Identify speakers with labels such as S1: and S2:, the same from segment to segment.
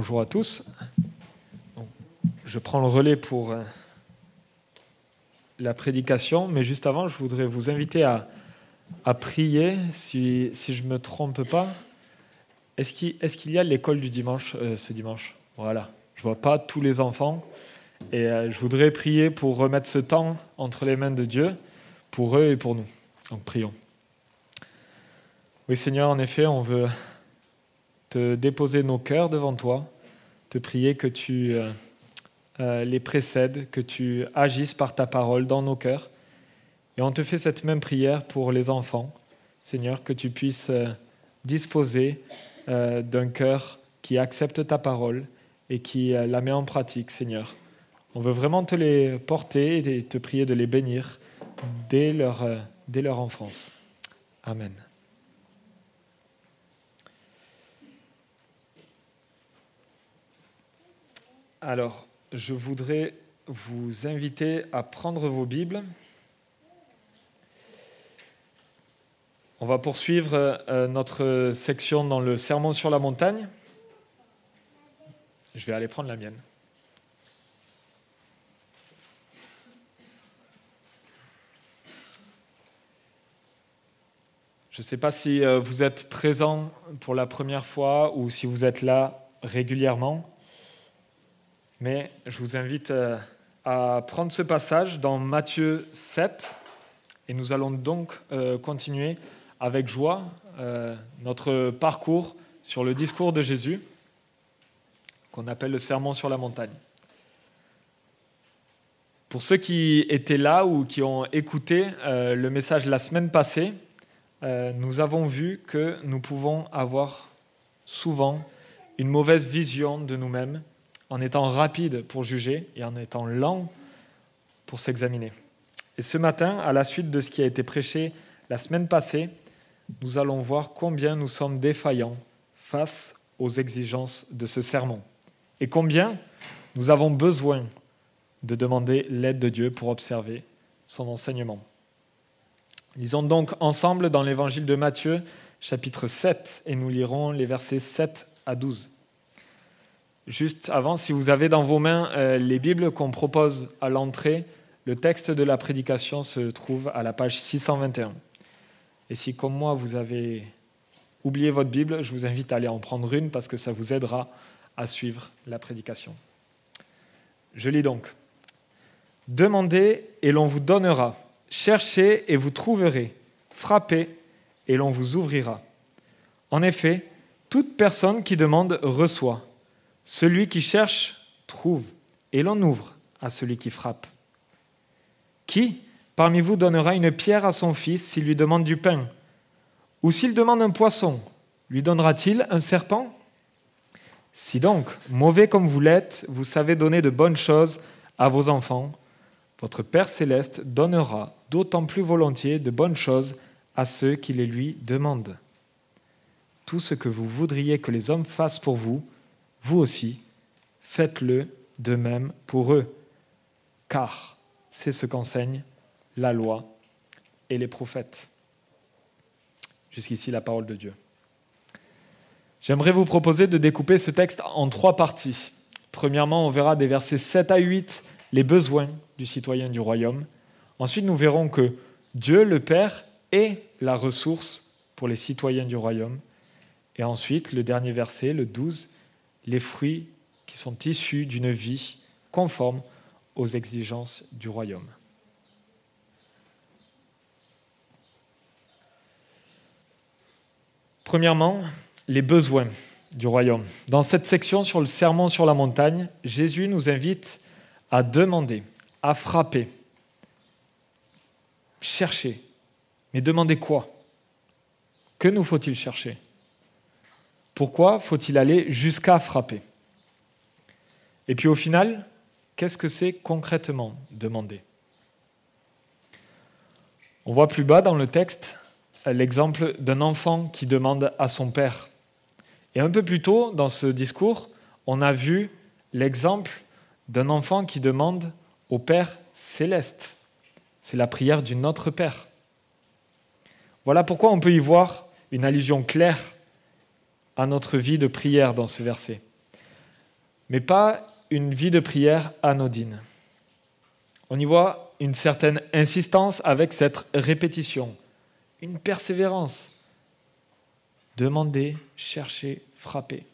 S1: Bonjour à tous. Je prends le relais pour euh, la prédication, mais juste avant, je voudrais vous inviter à, prier, si, je ne me trompe pas. Est-ce qu'il y a l'école du dimanche euh, ce dimanche? Voilà. Je ne vois pas tous les enfants. Et euh, je voudrais prier pour remettre ce temps entre les mains de Dieu, pour eux et pour nous. Donc prions. Oui Seigneur, en effet, on veut te déposer nos cœurs devant toi, te prier que tu euh, euh, les précèdes, que tu agisses par ta parole dans nos cœurs. Et on te fait cette même prière pour les enfants, Seigneur, que tu puisses euh, disposer d'un cœur qui accepte ta parole et qui la met en pratique, Seigneur. On veut vraiment te les porter et te prier de les bénir dès leur, dès leur enfance. Amen. Alors, je voudrais vous inviter à prendre vos Bibles. On va poursuivre euh, notre section dans le Sermon sur la montagne. Je vais aller prendre la mienne. Je ne sais pas si euh, vous êtes présent pour la première fois ou si vous êtes là régulièrement. Mais je vous invite euh, à prendre ce passage dans Matthieu 7 et nous allons donc euh, continuer avec joie euh, notre parcours sur le discours de Jésus qu'on appelle le sermon sur la montagne. Pour ceux qui étaient là ou qui ont écouté le message la semaine passée, nous avons vu que nous pouvons avoir souvent une mauvaise vision de nous-mêmes en étant rapide pour juger et en étant lent pour s'examiner. Et ce matin, à la suite de ce qui a été prêché la semaine passée, nous allons voir combien nous sommes défaillants face aux exigences de ce sermon et combien nous avons besoin de demander l'aide de Dieu pour observer son enseignement. Lisons donc ensemble dans l'évangile de Matthieu, chapitre 7, et nous lirons les versets 7 à 12. Juste avant, si vous avez dans vos mains euh, les Bibles qu'on propose à l'entrée, le texte de la prédication se trouve à la page 621. Et si, comme moi, vous avez oublié votre Bible, je vous invite à aller en prendre une parce que ça vous aidera à suivre la prédication. Je lis donc. Demandez et l'on vous donnera. Cherchez et vous trouverez. Frappez et l'on vous ouvrira. En effet, toute personne qui demande reçoit. Celui qui cherche trouve, et l'on ouvre à celui qui frappe. Qui parmi vous donnera une pierre à son fils s'il lui demande du pain? Ou s'il demande un poisson, lui donnera-t-il un serpent? Si donc, mauvais comme vous l'êtes, vous savez donner de bonnes choses à vos enfants, votre Père céleste donnera d'autant plus volontiers de bonnes choses à ceux qui les lui demandent. Tout ce que vous voudriez que les hommes fassent pour vous, vous aussi, faites-le de même pour eux, car c'est ce qu'enseignent la loi et les prophètes. Jusqu'ici la parole de Dieu. J'aimerais vous proposer de découper ce texte en trois parties. Premièrement, on verra des versets 7 à 8 les besoins du citoyen du royaume. Ensuite, nous verrons que Dieu, le Père, est la ressource pour les citoyens du royaume. Et ensuite, le dernier verset, le 12, les fruits qui sont issus d'une vie conforme aux exigences du royaume. Premièrement, les besoins du royaume. Dans cette section sur le serment sur la montagne, Jésus nous invite à demander, à frapper, chercher. Mais demander quoi? Que nous faut-il chercher? Pourquoi faut-il aller jusqu'à frapper? Et puis au final, qu'est-ce que c'est concrètement demander? On voit plus bas dans le texte l'exemple d'un enfant qui demande à son père. Et un peu plus tôt dans ce discours, on a vu l'exemple d'un enfant qui demande au Père céleste. C'est la prière du Notre Père. Voilà pourquoi on peut y voir une allusion claire à notre vie de prière dans ce verset. mais pas une vie de prière anodine. On y voit une certaine insistance avec cette répétition, une persévérance. Demander, chercher, frapper.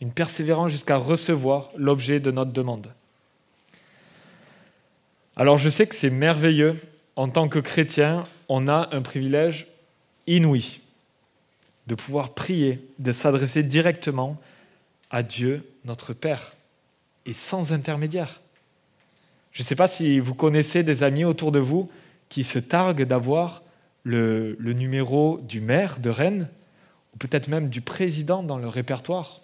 S1: Une persévérance jusqu'à recevoir l'objet de notre demande. Alors je sais que c'est merveilleux. En tant que chrétien, on a un privilège inouï de pouvoir prier, de s'adresser directement à Dieu, notre Père, et sans intermédiaire. Je ne sais pas si vous connaissez des amis autour de vous qui se targuent d'avoir le, numéro du maire de Rennes, ou peut-être même du président dans leur répertoire.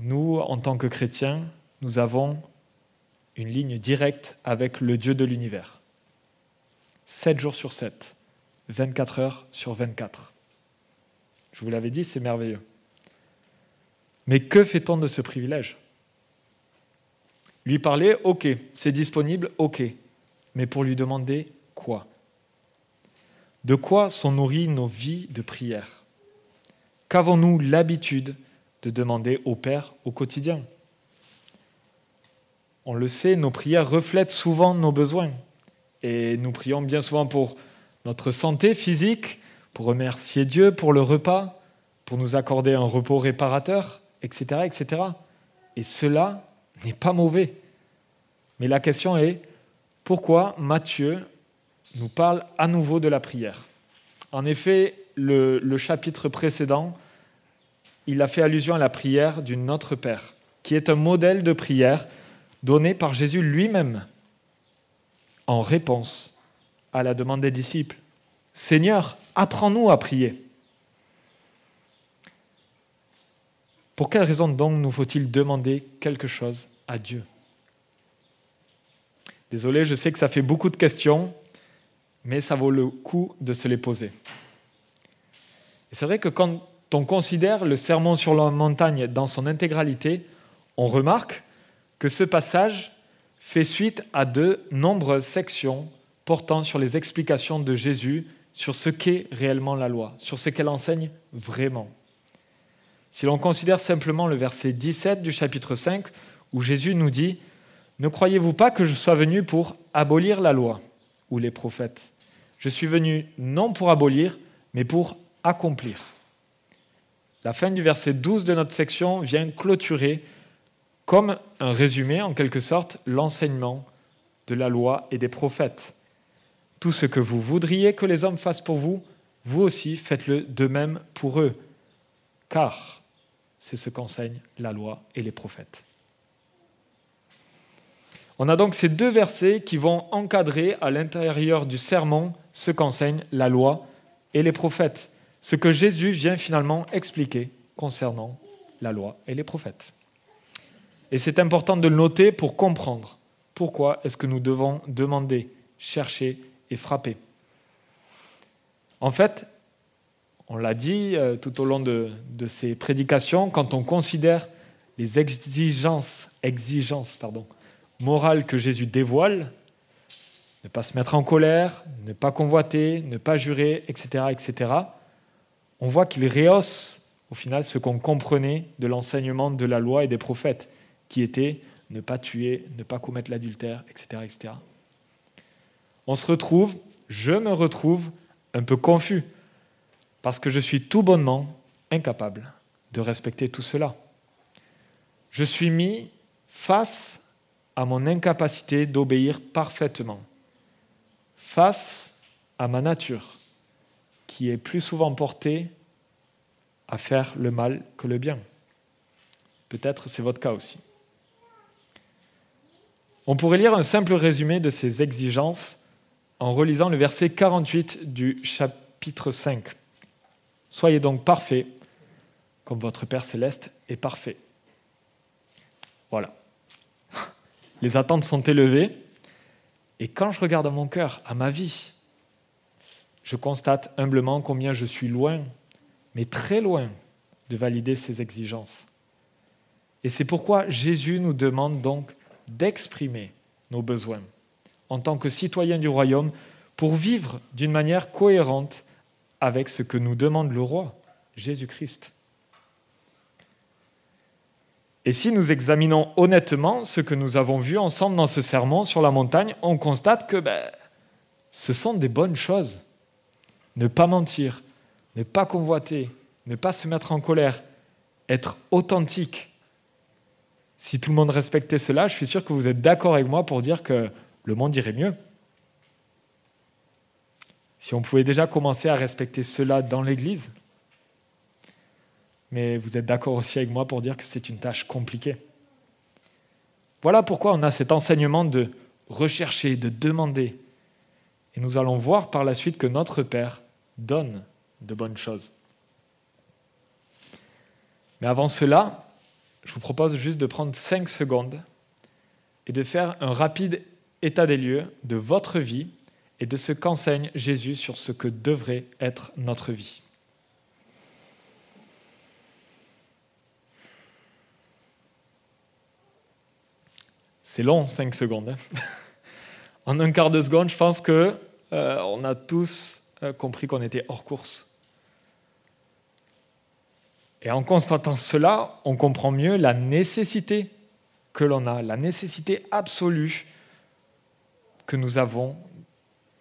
S1: Nous, en tant que chrétiens, nous avons une ligne directe avec le Dieu de l'univers. 7 jours sur 7, 24 heures sur 24. Je vous l'avais dit, c'est merveilleux. Mais que fait-on de ce privilège? Lui parler, ok, c'est disponible, ok. Mais pour lui demander quoi? De quoi sont nourries nos vies de prière? Qu'avons-nous l'habitude de demander au Père au quotidien? On le sait, nos prières reflètent souvent nos besoins. Et nous prions bien souvent pour notre santé physique, pour remercier Dieu pour le repas, pour nous accorder un repos réparateur, etc. etc. Et cela n'est pas mauvais. Mais la question est, pourquoi Matthieu nous parle à nouveau de la prière? En effet, le, le chapitre précédent, il a fait allusion à la prière du Notre Père, qui est un modèle de prière donné par Jésus lui-même en réponse à la demande des disciples. Seigneur, apprends-nous à prier. Pour quelle raison donc nous faut-il demander quelque chose à Dieu? Désolé, je sais que ça fait beaucoup de questions, mais ça vaut le coup de se les poser. C'est vrai que quand on considère le sermon sur la montagne dans son intégralité, on remarque que ce passage fait suite à de nombreuses sections portant sur les explications de Jésus sur ce qu'est réellement la loi, sur ce qu'elle enseigne vraiment. Si l'on considère simplement le verset 17 du chapitre 5, où Jésus nous dit Ne croyez-vous pas que je sois venu pour abolir la loi ou les prophètes? Je suis venu non pour abolir, mais pour accomplir. La fin du verset 12 de notre section vient clôturer, comme un résumé en quelque sorte, l'enseignement de la loi et des prophètes. Tout ce que vous voudriez que les hommes fassent pour vous, vous aussi faites-le de même pour eux. Car c'est ce qu'enseignent la loi et les prophètes. On a donc ces deux versets qui vont encadrer à l'intérieur du sermon ce qu'enseignent la loi et les prophètes, ce que Jésus vient finalement expliquer concernant la loi et les prophètes. Et c'est important de le noter pour comprendre pourquoi est-ce que nous devons demander, chercher et. En fait, on l'a dit euh, tout au long de, ces prédications, quand on considère les exigences, morales que Jésus dévoile, ne pas se mettre en colère, ne pas convoiter, ne pas jurer, etc., etc., on voit qu'il rehausse au final ce qu'on comprenait de l'enseignement de la loi et des prophètes, qui était ne pas tuer, ne pas commettre l'adultère, etc., etc. On se retrouve, je me retrouve un peu confus parce que je suis tout bonnement incapable de respecter tout cela. Je suis mis face à mon incapacité d'obéir parfaitement, face à ma nature, qui est plus souvent portée à faire le mal que le bien. Peut-être c'est votre cas aussi. On pourrait lire un simple résumé de ces exigences en relisant le verset 48 du chapitre 5. Soyez donc parfaits, comme votre Père céleste est parfait. Voilà. Les attentes sont élevées, et quand je regarde à mon cœur, à ma vie, je constate humblement combien je suis loin, mais très loin, de valider ces exigences. Et c'est pourquoi Jésus nous demande donc d'exprimer nos besoins en tant que citoyens du royaume pour vivre d'une manière cohérente avec ce que nous demande le roi, Jésus-Christ. Et si nous examinons honnêtement ce que nous avons vu ensemble dans ce sermon sur la montagne, on constate que ben, ce sont des bonnes choses. Ne pas mentir, ne pas convoiter, ne pas se mettre en colère, être authentique. Si tout le monde respectait cela, je suis sûr que vous êtes d'accord avec moi pour dire que le monde irait mieux. Si on pouvait déjà commencer à respecter cela dans l'Église, mais vous êtes d'accord aussi avec moi pour dire que c'est une tâche compliquée. Voilà pourquoi on a cet enseignement de rechercher, de demander. Et nous allons voir par la suite que notre Père donne de bonnes choses. Mais avant cela, je vous propose juste de prendre cinq secondes et de faire un rapide état des lieux de votre vie et de ce qu'enseigne Jésus sur ce que devrait être notre vie. C'est long, 5 secondes. Hein. en un quart de seconde, je pense que euh, on a tous euh, compris qu'on était hors course. Et en constatant cela, on comprend mieux la nécessité que l'on a, la nécessité absolue que nous avons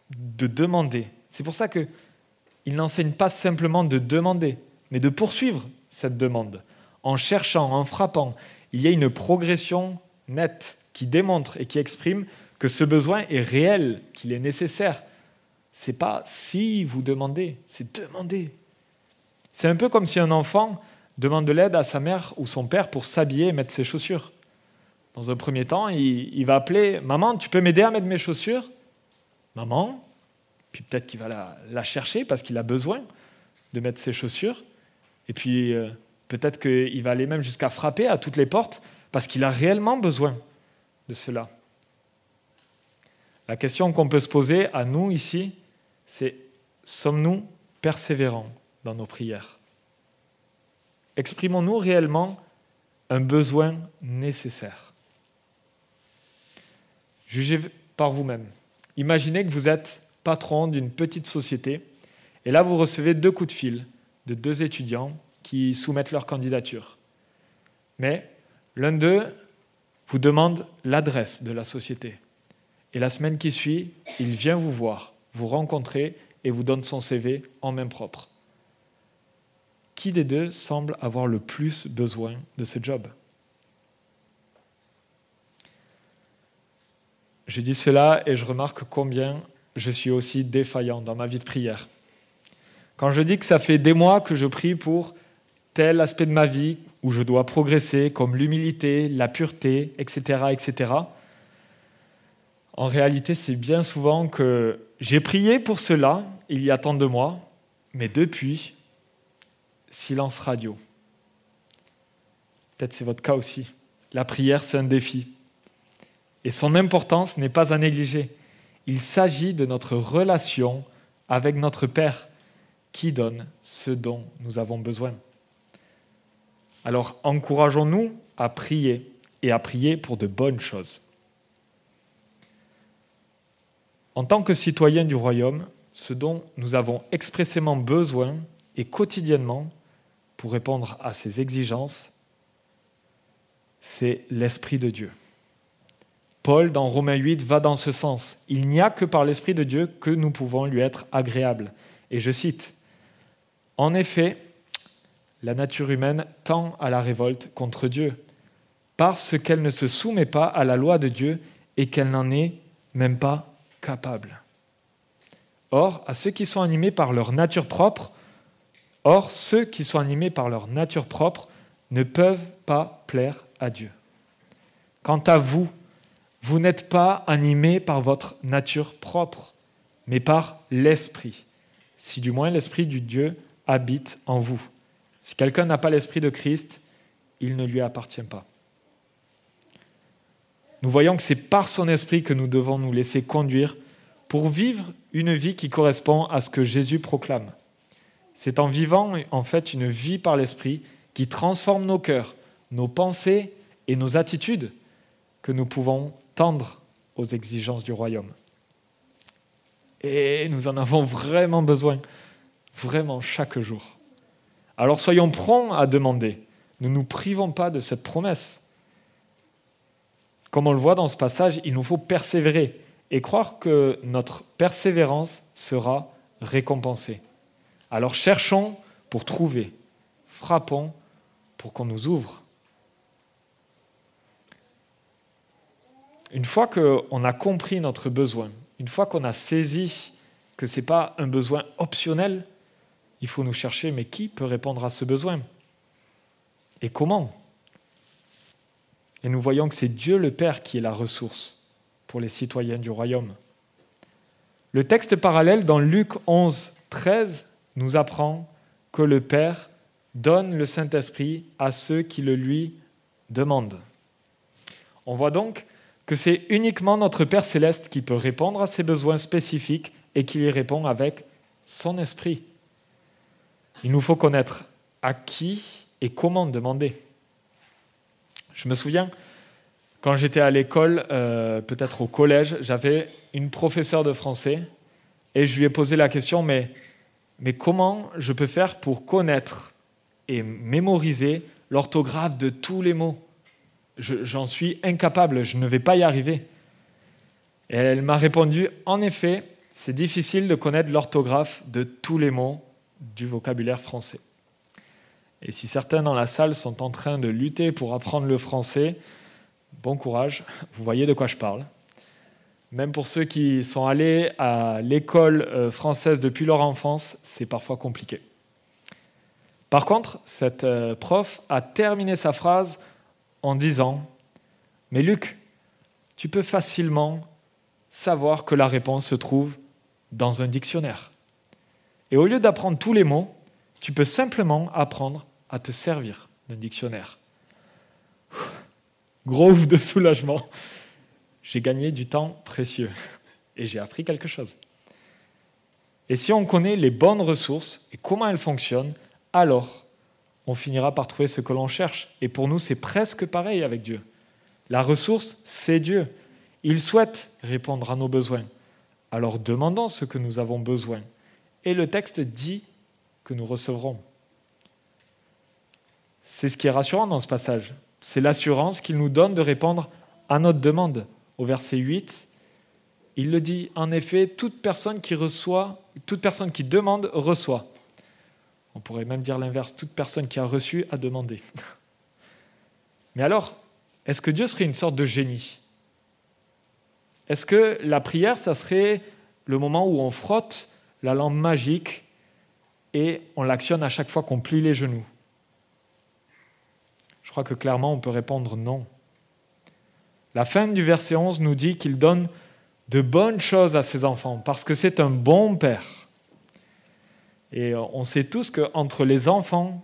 S1: de demander. C'est pour ça qu'il n'enseigne pas simplement de demander, mais de poursuivre cette demande. En cherchant, en frappant, il y a une progression nette qui démontre et qui exprime que ce besoin est réel, qu'il est nécessaire. C'est pas si vous demandez, c'est demander. C'est un peu comme si un enfant demande de l'aide à sa mère ou son père pour s'habiller et mettre ses chaussures. Dans un premier temps, il, va appeler Maman, tu peux m'aider à mettre mes chaussures Maman, puis peut-être qu'il va la, chercher parce qu'il a besoin de mettre ses chaussures. Et puis euh, peut-être qu'il va aller même jusqu'à frapper à toutes les portes parce qu'il a réellement besoin de cela. La question qu'on peut se poser à nous ici, c'est sommes-nous persévérants dans nos prières? Exprimons-nous réellement un besoin nécessaire? Jugez par vous-même. Imaginez que vous êtes patron d'une petite société et là vous recevez deux coups de fil de deux étudiants qui soumettent leur candidature. Mais l'un d'eux vous demande l'adresse de la société. Et la semaine qui suit, il vient vous voir, vous rencontrer et vous donne son CV en main propre. Qui des deux semble avoir le plus besoin de ce job? Je dis cela et je remarque combien je suis aussi défaillant dans ma vie de prière. Quand je dis que ça fait des mois que je prie pour tel aspect de ma vie où je dois progresser, comme l'humilité, la pureté, etc., etc., en réalité, c'est bien souvent que j'ai prié pour cela il y a tant de mois, mais depuis, silence radio. Peut-être c'est votre cas aussi. La prière, c'est un défi. Et son importance n'est pas à négliger. Il s'agit de notre relation avec notre Père qui donne ce dont nous avons besoin. Alors encourageons-nous à prier et à prier pour de bonnes choses. En tant que citoyens du royaume, ce dont nous avons expressément besoin et quotidiennement pour répondre à ces exigences, c'est l'Esprit de Dieu. Paul, dans Romains 8, va dans ce sens. Il n'y a que par l'Esprit de Dieu que nous pouvons lui être agréables. Et je cite, En effet, la nature humaine tend à la révolte contre Dieu, parce qu'elle ne se soumet pas à la loi de Dieu et qu'elle n'en est même pas capable. Or, à ceux qui sont animés par leur nature propre, or ceux qui sont animés par leur nature propre ne peuvent pas plaire à Dieu. Quant à vous, vous n'êtes pas animés par votre nature propre, mais par l'Esprit, si du moins l'Esprit du Dieu habite en vous. Si quelqu'un n'a pas l'Esprit de Christ, il ne lui appartient pas. Nous voyons que c'est par son Esprit que nous devons nous laisser conduire pour vivre une vie qui correspond à ce que Jésus proclame. C'est en vivant en fait une vie par l'Esprit qui transforme nos cœurs, nos pensées et nos attitudes que nous pouvons aux exigences du royaume. Et nous en avons vraiment besoin, vraiment chaque jour. Alors soyons prompts à demander, ne nous privons pas de cette promesse. Comme on le voit dans ce passage, il nous faut persévérer et croire que notre persévérance sera récompensée. Alors cherchons pour trouver, frappons pour qu'on nous ouvre. Une fois qu'on a compris notre besoin, une fois qu'on a saisi que ce n'est pas un besoin optionnel, il faut nous chercher, mais qui peut répondre à ce besoin? Et comment? Et nous voyons que c'est Dieu le Père qui est la ressource pour les citoyens du royaume. Le texte parallèle dans Luc 11, 13 nous apprend que le Père donne le Saint-Esprit à ceux qui le lui demandent. On voit donc que c'est uniquement notre Père céleste qui peut répondre à ses besoins spécifiques et qui y répond avec son esprit. Il nous faut connaître à qui et comment demander. Je me souviens, quand j'étais à l'école, euh, peut-être au collège, j'avais une professeure de français et je lui ai posé la question, mais comment je peux faire pour connaître et mémoriser l'orthographe de tous les mots? J'en suis incapable, je ne vais pas y arriver. Et elle m'a répondu, en effet, c'est difficile de connaître l'orthographe de tous les mots du vocabulaire français. Et si certains dans la salle sont en train de lutter pour apprendre le français, bon courage, vous voyez de quoi je parle. Même pour ceux qui sont allés à l'école euh, française depuis leur enfance, c'est parfois compliqué. Par contre, cette euh, prof a terminé sa phrase en disant Mais Luc, tu peux facilement savoir que la réponse se trouve dans un dictionnaire. Et au lieu d'apprendre tous les mots, tu peux simplement apprendre à te servir d'un dictionnaire. Gros ouf de soulagement. J'ai gagné du temps précieux et j'ai appris quelque chose. Et si on connaît les bonnes ressources et comment elles fonctionnent, alors on finira par trouver ce que l'on cherche. Et pour nous, c'est presque pareil avec Dieu. La ressource, c'est Dieu. Il souhaite répondre à nos besoins. Alors demandons ce que nous avons besoin. Et le texte dit que nous recevrons. C'est ce qui est rassurant dans ce passage. C'est l'assurance qu'il nous donne de répondre à notre demande. Au verset 8, il le dit, en effet, toute personne qui reçoit, toute personne qui demande reçoit. On pourrait même dire l'inverse, toute personne qui a reçu a demandé. Mais alors, est-ce que Dieu serait une sorte de génie? Est-ce que la prière, ça serait le moment où on frotte la lampe magique et on l'actionne à chaque fois qu'on plie les genoux? Je crois que clairement, on peut répondre non. La fin du verset 11 nous dit qu'il donne de bonnes choses à ses enfants parce que c'est un bon père. Et on sait tous qu'entre les enfants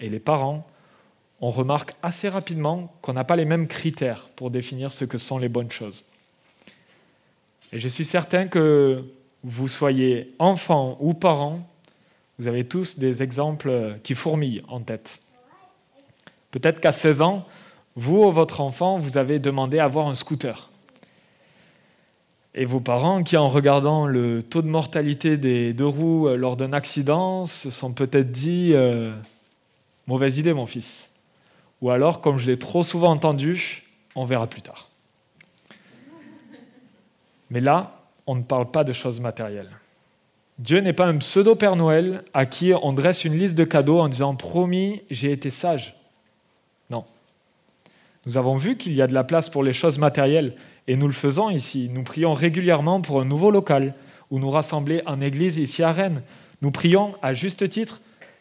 S1: et les parents, on remarque assez rapidement qu'on n'a pas les mêmes critères pour définir ce que sont les bonnes choses. Et je suis certain que vous soyez enfant ou parent, vous avez tous des exemples qui fourmillent en tête. Peut-être qu'à 16 ans, vous ou votre enfant, vous avez demandé à avoir un scooter. Et vos parents qui, en regardant le taux de mortalité des deux roues euh, lors d'un accident, se sont peut-être dit euh, Mauvaise idée, mon fils. Ou alors, comme je l'ai trop souvent entendu, on verra plus tard. Mais là, on ne parle pas de choses matérielles. Dieu n'est pas un pseudo-Père Noël à qui on dresse une liste de cadeaux en disant Promis, j'ai été sage. Non. Nous avons vu qu'il y a de la place pour les choses matérielles, et nous le faisons ici. Nous prions régulièrement pour un nouveau local où nous rassembler en église ici à Rennes. Nous prions à juste titre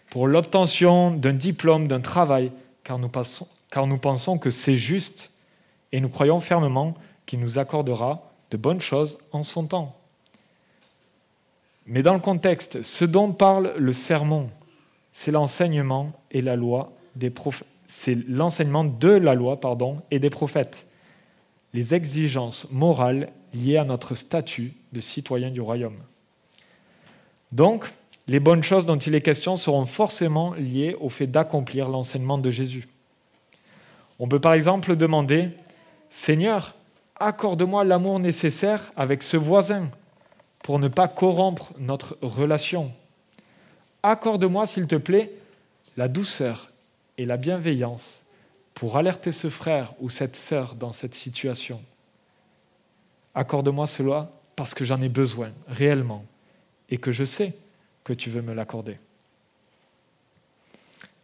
S1: pour l'obtention d'un diplôme, d'un travail, car nous, car nous pensons que c'est juste et nous croyons fermement qu'il nous accordera de bonnes choses en son temps. Mais dans le contexte, ce dont parle le sermon, c'est l'enseignement et la loi des c'est l'enseignement de la loi pardon, et des prophètes les exigences morales liées à notre statut de citoyen du royaume. Donc, les bonnes choses dont il est question seront forcément liées au fait d'accomplir l'enseignement de Jésus. On peut par exemple demander, Seigneur, accorde-moi l'amour nécessaire avec ce voisin pour ne pas corrompre notre relation. Accorde-moi, s'il te plaît, la douceur et la bienveillance pour alerter ce frère ou cette sœur dans cette situation. Accorde-moi cela parce que j'en ai besoin réellement et que je sais que tu veux me l'accorder.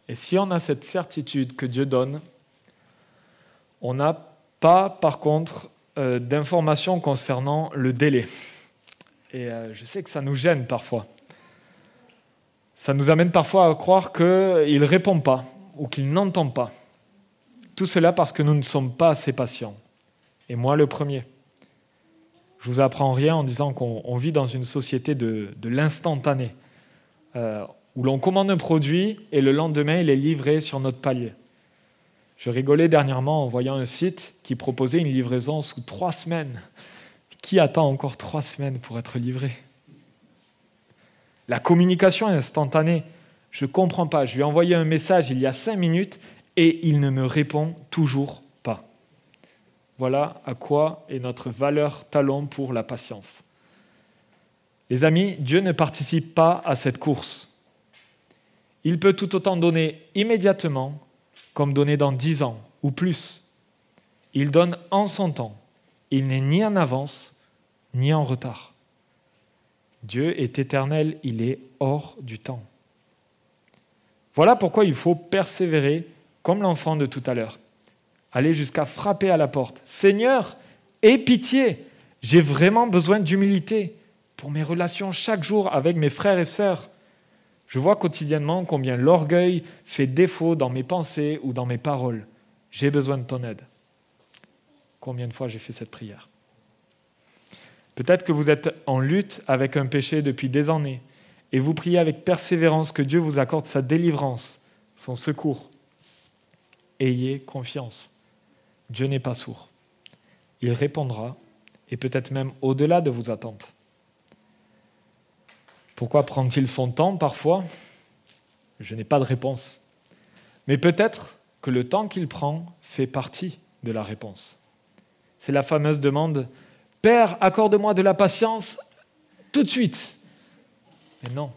S1: Et si on a cette certitude que Dieu donne, on n'a pas par contre euh, d'informations concernant le délai. Et euh, je sais que ça nous gêne parfois. Ça nous amène parfois à croire qu'il ne répond pas ou qu'il n'entend pas. Tout cela parce que nous ne sommes pas assez patients. Et moi le premier. Je vous apprends rien en disant qu'on vit dans une société de, l'instantané, euh, où l'on commande un produit et le lendemain il est livré sur notre palier. Je rigolais dernièrement en voyant un site qui proposait une livraison sous trois semaines. Qui attend encore trois semaines pour être livré? La communication instantanée. Je ne comprends pas. Je lui ai envoyé un message il y a cinq minutes et il ne me répond toujours pas. Voilà à quoi est notre valeur talon pour la patience. Les amis, Dieu ne participe pas à cette course. Il peut tout autant donner immédiatement comme donner dans dix ans ou plus. Il donne en son temps. Il n'est ni en avance ni en retard. Dieu est éternel, il est hors du temps. Voilà pourquoi il faut persévérer comme l'enfant de tout à l'heure. Aller jusqu'à frapper à la porte. Seigneur, aie pitié, j'ai vraiment besoin d'humilité pour mes relations chaque jour avec mes frères et sœurs. Je vois quotidiennement combien l'orgueil fait défaut dans mes pensées ou dans mes paroles. J'ai besoin de ton aide. Combien de fois j'ai fait cette prière? Peut-être que vous êtes en lutte avec un péché depuis des années et vous priez avec persévérance que Dieu vous accorde sa délivrance, son secours ayez confiance. Dieu n'est pas sourd. Il répondra, et peut-être même au-delà de vos attentes. Pourquoi prend-il son temps parfois? Je n'ai pas de réponse. Mais peut-être que le temps qu'il prend fait partie de la réponse. C'est la fameuse demande Père, accorde-moi de la patience tout de suite. Mais non,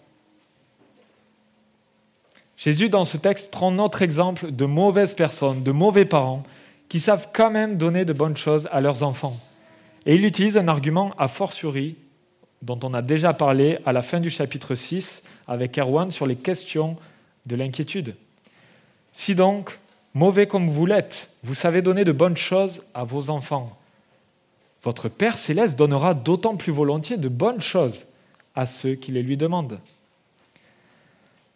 S1: Jésus, dans ce texte, prend notre exemple de mauvaises personnes, de mauvais parents, qui savent quand même donner de bonnes choses à leurs enfants. Et il utilise un argument a fortiori, dont on a déjà parlé à la fin du chapitre 6 avec Erwan sur les questions de l'inquiétude. Si donc, mauvais comme vous l'êtes, vous savez donner de bonnes choses à vos enfants, votre Père céleste donnera d'autant plus volontiers de bonnes choses à ceux qui les lui demandent.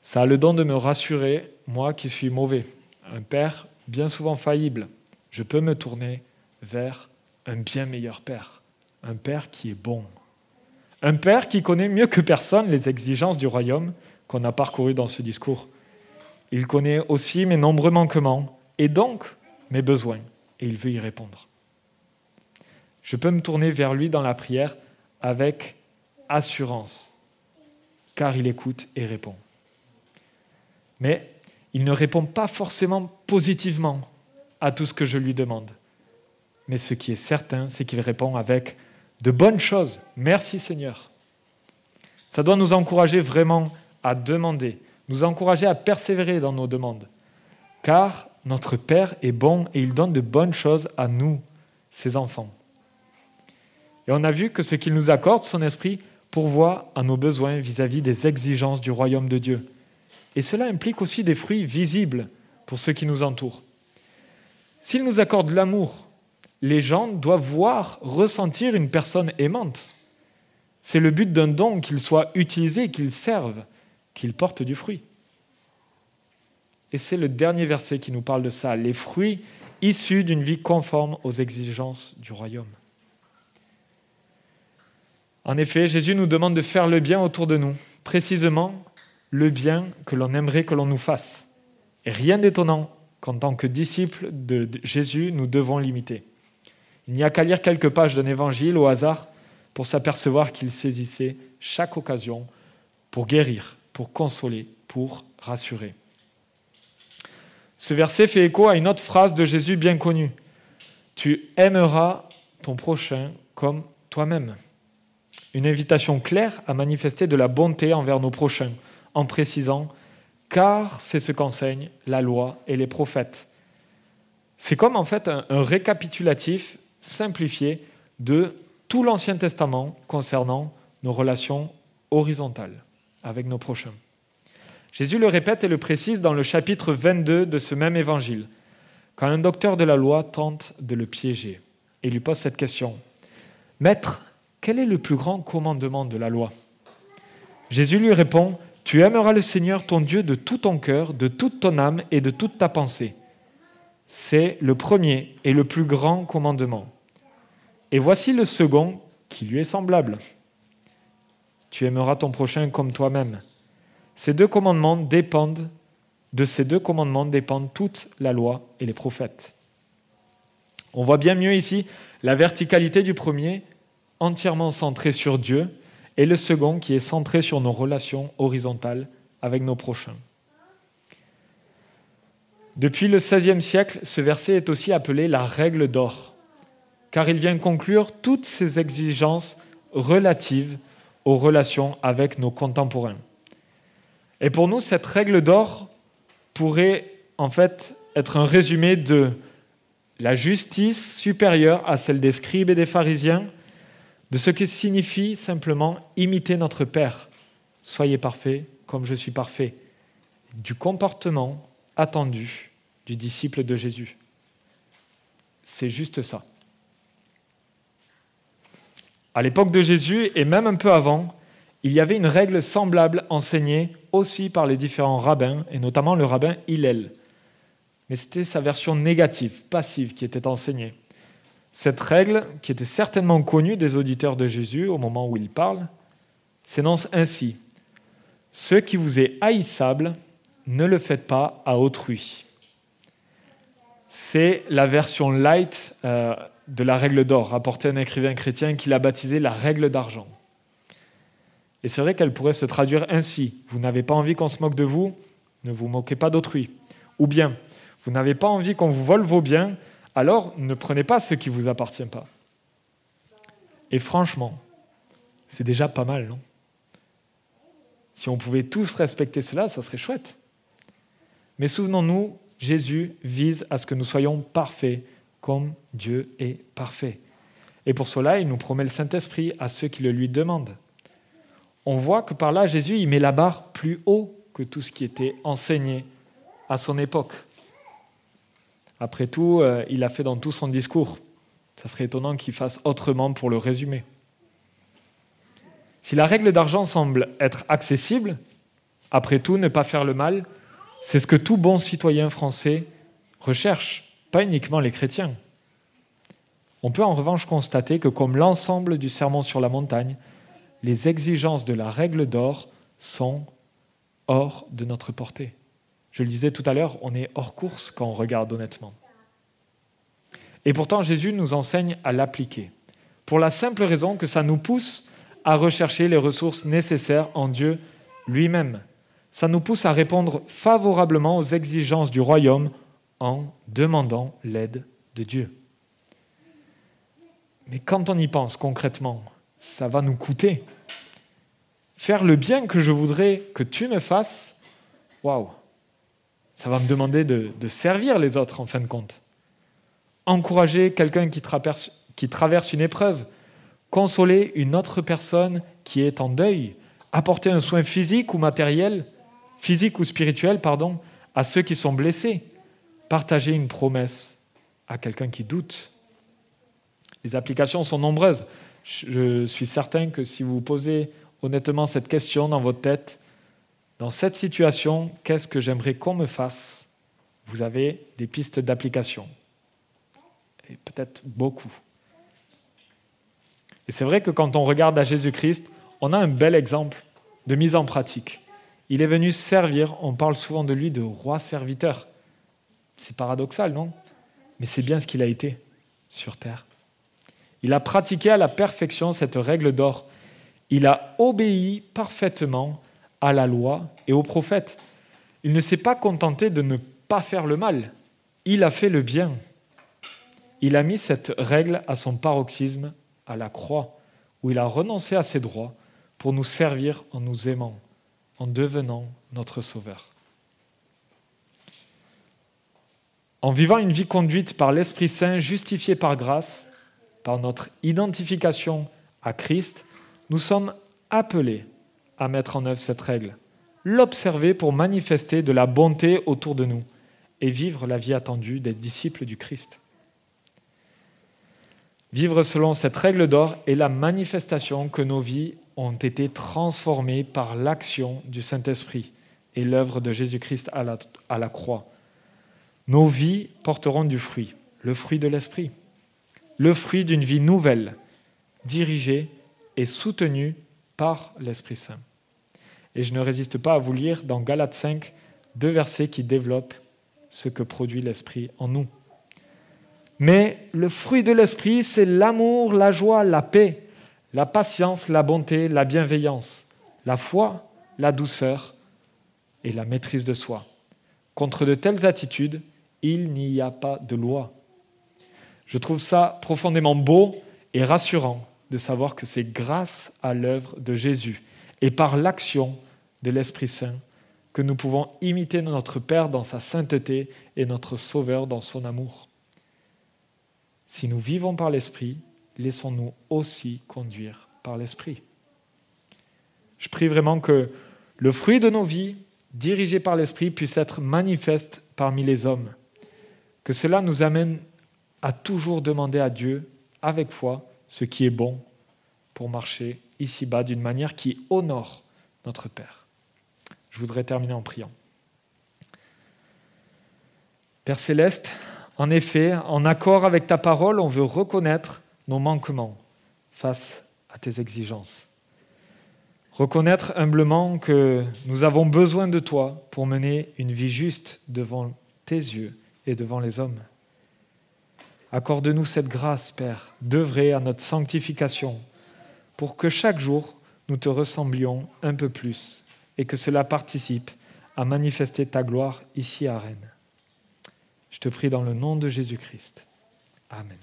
S1: Ça a le don de me rassurer, moi qui suis mauvais, un père bien souvent faillible. Je peux me tourner vers un bien meilleur père, un père qui est bon, un père qui connaît mieux que personne les exigences du royaume qu'on a parcouru dans ce discours. Il connaît aussi mes nombreux manquements et donc mes besoins, et il veut y répondre. Je peux me tourner vers lui dans la prière avec assurance, car il écoute et répond mais il ne répond pas forcément positivement à tout ce que je lui demande. Mais ce qui est certain, c'est qu'il répond avec de bonnes choses. Merci Seigneur. Ça doit nous encourager vraiment à demander, nous encourager à persévérer dans nos demandes. Car notre Père est bon et il donne de bonnes choses à nous, ses enfants. Et on a vu que ce qu'il nous accorde, son esprit, pourvoit à nos besoins vis-à-vis -vis des exigences du royaume de Dieu. Et cela implique aussi des fruits visibles pour ceux qui nous entourent. S'il nous accorde l'amour, les gens doivent voir, ressentir une personne aimante. C'est le but d'un don qu'il soit utilisé, qu'il serve, qu'il porte du fruit. Et c'est le dernier verset qui nous parle de ça, les fruits issus d'une vie conforme aux exigences du royaume. En effet, Jésus nous demande de faire le bien autour de nous, précisément le bien que l'on aimerait que l'on nous fasse. Et rien d'étonnant qu'en tant que disciples de Jésus, nous devons l'imiter. Il n'y a qu'à lire quelques pages d'un évangile au hasard pour s'apercevoir qu'il saisissait chaque occasion pour guérir, pour consoler, pour rassurer. Ce verset fait écho à une autre phrase de Jésus bien connue. Tu aimeras ton prochain comme toi-même. Une invitation claire à manifester de la bonté envers nos prochains, en précisant car c'est ce qu'enseignent la loi et les prophètes. C'est comme en fait un, un récapitulatif simplifié de tout l'Ancien Testament concernant nos relations horizontales avec nos prochains. Jésus le répète et le précise dans le chapitre 22 de ce même évangile, quand un docteur de la loi tente de le piéger et lui pose cette question. Maître, quel est le plus grand commandement de la loi? Jésus lui répond, Tu aimeras le Seigneur ton Dieu de tout ton cœur, de toute ton âme et de toute ta pensée. C'est le premier et le plus grand commandement. Et voici le second qui lui est semblable. Tu aimeras ton prochain comme toi-même. Ces deux commandements dépendent, de ces deux commandements dépendent toute la loi et les prophètes. On voit bien mieux ici la verticalité du premier, entièrement centrée sur Dieu, et le second qui est centré sur nos relations horizontales avec nos prochains. Depuis le XVIe siècle, ce verset est aussi appelé la règle d'or, car il vient conclure toutes ces exigences relatives aux relations avec nos contemporains. Et pour nous, cette règle d'or pourrait en fait être un résumé de la justice supérieure à celle des scribes et des pharisiens, de ce que signifie simplement imiter notre Père. Soyez parfaits comme je suis parfait. Du comportement attendu du disciple de Jésus. C'est juste ça. À l'époque de Jésus, et même un peu avant, il y avait une règle semblable enseignée aussi par les différents rabbins, et notamment le rabbin Hillel. Mais c'était sa version négative, passive, qui était enseignée. Cette règle, qui était certainement connue des auditeurs de Jésus au moment où il parle, s'énonce ainsi Ce qui vous est haïssable, ne le faites pas à autrui. C'est la version light euh, de la règle d'or, rapportée à un écrivain chrétien qui l'a baptisée la règle d'argent. Et c'est vrai qu'elle pourrait se traduire ainsi. Vous n'avez pas envie qu'on se moque de vous, ne vous moquez pas d'autrui. Ou bien, vous n'avez pas envie qu'on vous vole vos biens, alors ne prenez pas ce qui ne vous appartient pas. Et franchement, c'est déjà pas mal, non? Si on pouvait tous respecter cela, ça serait chouette. Mais souvenons-nous, Jésus vise à ce que nous soyons parfaits comme Dieu est parfait. Et pour cela, il nous promet le Saint-Esprit à ceux qui le lui demandent on voit que par là, Jésus, il met la barre plus haut que tout ce qui était enseigné à son époque. Après tout, euh, il a fait dans tout son discours. Ça serait étonnant qu'il fasse autrement pour le résumer. Si la règle d'argent semble être accessible, après tout, ne pas faire le mal, c'est ce que tout bon citoyen français recherche, pas uniquement les chrétiens. On peut en revanche constater que comme l'ensemble du sermon sur la montagne, les exigences de la règle d'or sont hors de notre portée. Je le disais tout à l'heure, on est hors course quand on regarde honnêtement. Et pourtant, Jésus nous enseigne à l'appliquer, pour la simple raison que ça nous pousse à rechercher les ressources nécessaires en Dieu lui-même. Ça nous pousse à répondre favorablement aux exigences du royaume en demandant l'aide de Dieu. Mais quand on y pense concrètement, ça va nous coûter. Faire le bien que je voudrais que tu me fasses, waouh, ça va me demander de, servir les autres en fin de compte. Encourager quelqu'un qui traverse, qui traverse une épreuve, consoler une autre personne qui est en deuil, apporter un soin physique ou matériel, physique ou spirituel, pardon, à ceux qui sont blessés, partager une promesse à quelqu'un qui doute. Les applications sont nombreuses. Je suis certain que si vous posez honnêtement cette question dans votre tête, dans cette situation, qu'est-ce que j'aimerais qu'on me fasse? Vous avez des pistes d'application. Et peut-être beaucoup. Et c'est vrai que quand on regarde à Jésus-Christ, on a un bel exemple de mise en pratique. Il est venu servir, on parle souvent de lui de roi serviteur. C'est paradoxal, non? Mais c'est bien ce qu'il a été sur terre. Il a pratiqué à la perfection cette règle d'or. Il a obéi parfaitement à la loi et aux prophètes. Il ne s'est pas contenté de ne pas faire le mal, il a fait le bien. Il a mis cette règle à son paroxysme à la croix, où il a renoncé à ses droits pour nous servir en nous aimant, en devenant notre Sauveur. En vivant une vie conduite par l'Esprit Saint, justifiée par grâce, par notre identification à Christ, nous sommes appelés à mettre en œuvre cette règle, l'observer pour manifester de la bonté autour de nous et vivre la vie attendue des disciples du Christ. Vivre selon cette règle d'or est la manifestation que nos vies ont été transformées par l'action du Saint-Esprit et l'œuvre de Jésus-Christ à la, croix. Nos vies porteront du fruit, le fruit de l'Esprit, le fruit d'une vie nouvelle, dirigée et soutenue par l'Esprit Saint. Et je ne résiste pas à vous lire dans Galates 5 deux versets qui développent ce que produit l'Esprit en nous. Mais le fruit de l'Esprit, c'est l'amour, la joie, la paix, la patience, la bonté, la bienveillance, la foi, la douceur et la maîtrise de soi. Contre de telles attitudes, il n'y a pas de loi. Je trouve ça profondément beau et rassurant de savoir que c'est grâce à l'œuvre de Jésus et par l'action de l'Esprit Saint que nous pouvons imiter notre Père dans sa sainteté et notre Sauveur dans son amour. Si nous vivons par l'Esprit, laissons-nous aussi conduire par l'Esprit. Je prie vraiment que le fruit de nos vies, dirigé par l'Esprit, puisse être manifeste parmi les hommes. Que cela nous amène à toujours demander à Dieu, avec foi, ce qui est bon pour marcher ici-bas d'une manière qui honore notre Père. Je voudrais terminer en priant. Père céleste, en effet, en accord avec ta parole, on veut reconnaître nos manquements face à tes exigences. Reconnaître humblement que nous avons besoin de toi pour mener une vie juste devant tes yeux et devant les hommes. Accorde-nous cette grâce, Père, d'œuvrer à notre sanctification pour que chaque jour nous te ressemblions un peu plus et que cela participe à manifester ta gloire ici à Rennes. Je te prie dans le nom de Jésus-Christ. Amen.